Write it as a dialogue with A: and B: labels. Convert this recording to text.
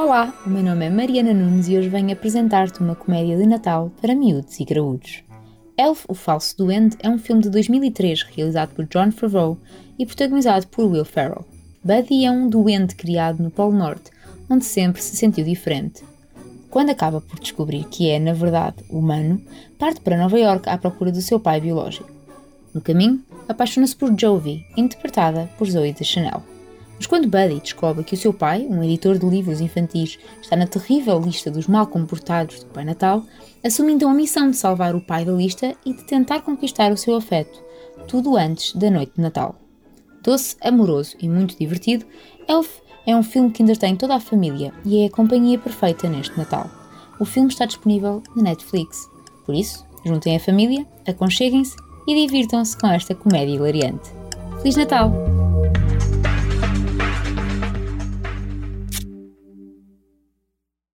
A: Olá, o meu nome é Mariana Nunes e hoje venho apresentar-te uma comédia de Natal para miúdos e graúdos. Elf, o Falso Duende é um filme de 2003 realizado por John Favreau e protagonizado por Will Ferrell. Buddy é um duende criado no Polo Norte, onde sempre se sentiu diferente. Quando acaba por descobrir que é, na verdade, humano, parte para Nova York à procura do seu pai biológico. No caminho, apaixona-se por Jovi, interpretada por Zoe de Chanel. Mas quando Buddy descobre que o seu pai, um editor de livros infantis, está na terrível lista dos mal comportados do Pai Natal, assume então a missão de salvar o pai da lista e de tentar conquistar o seu afeto, tudo antes da noite de Natal. Doce, amoroso e muito divertido, Elf é um filme que entretém toda a família e é a companhia perfeita neste Natal. O filme está disponível na Netflix. Por isso, juntem a família, aconcheguem-se e divirtam-se com esta comédia hilariante. Feliz Natal!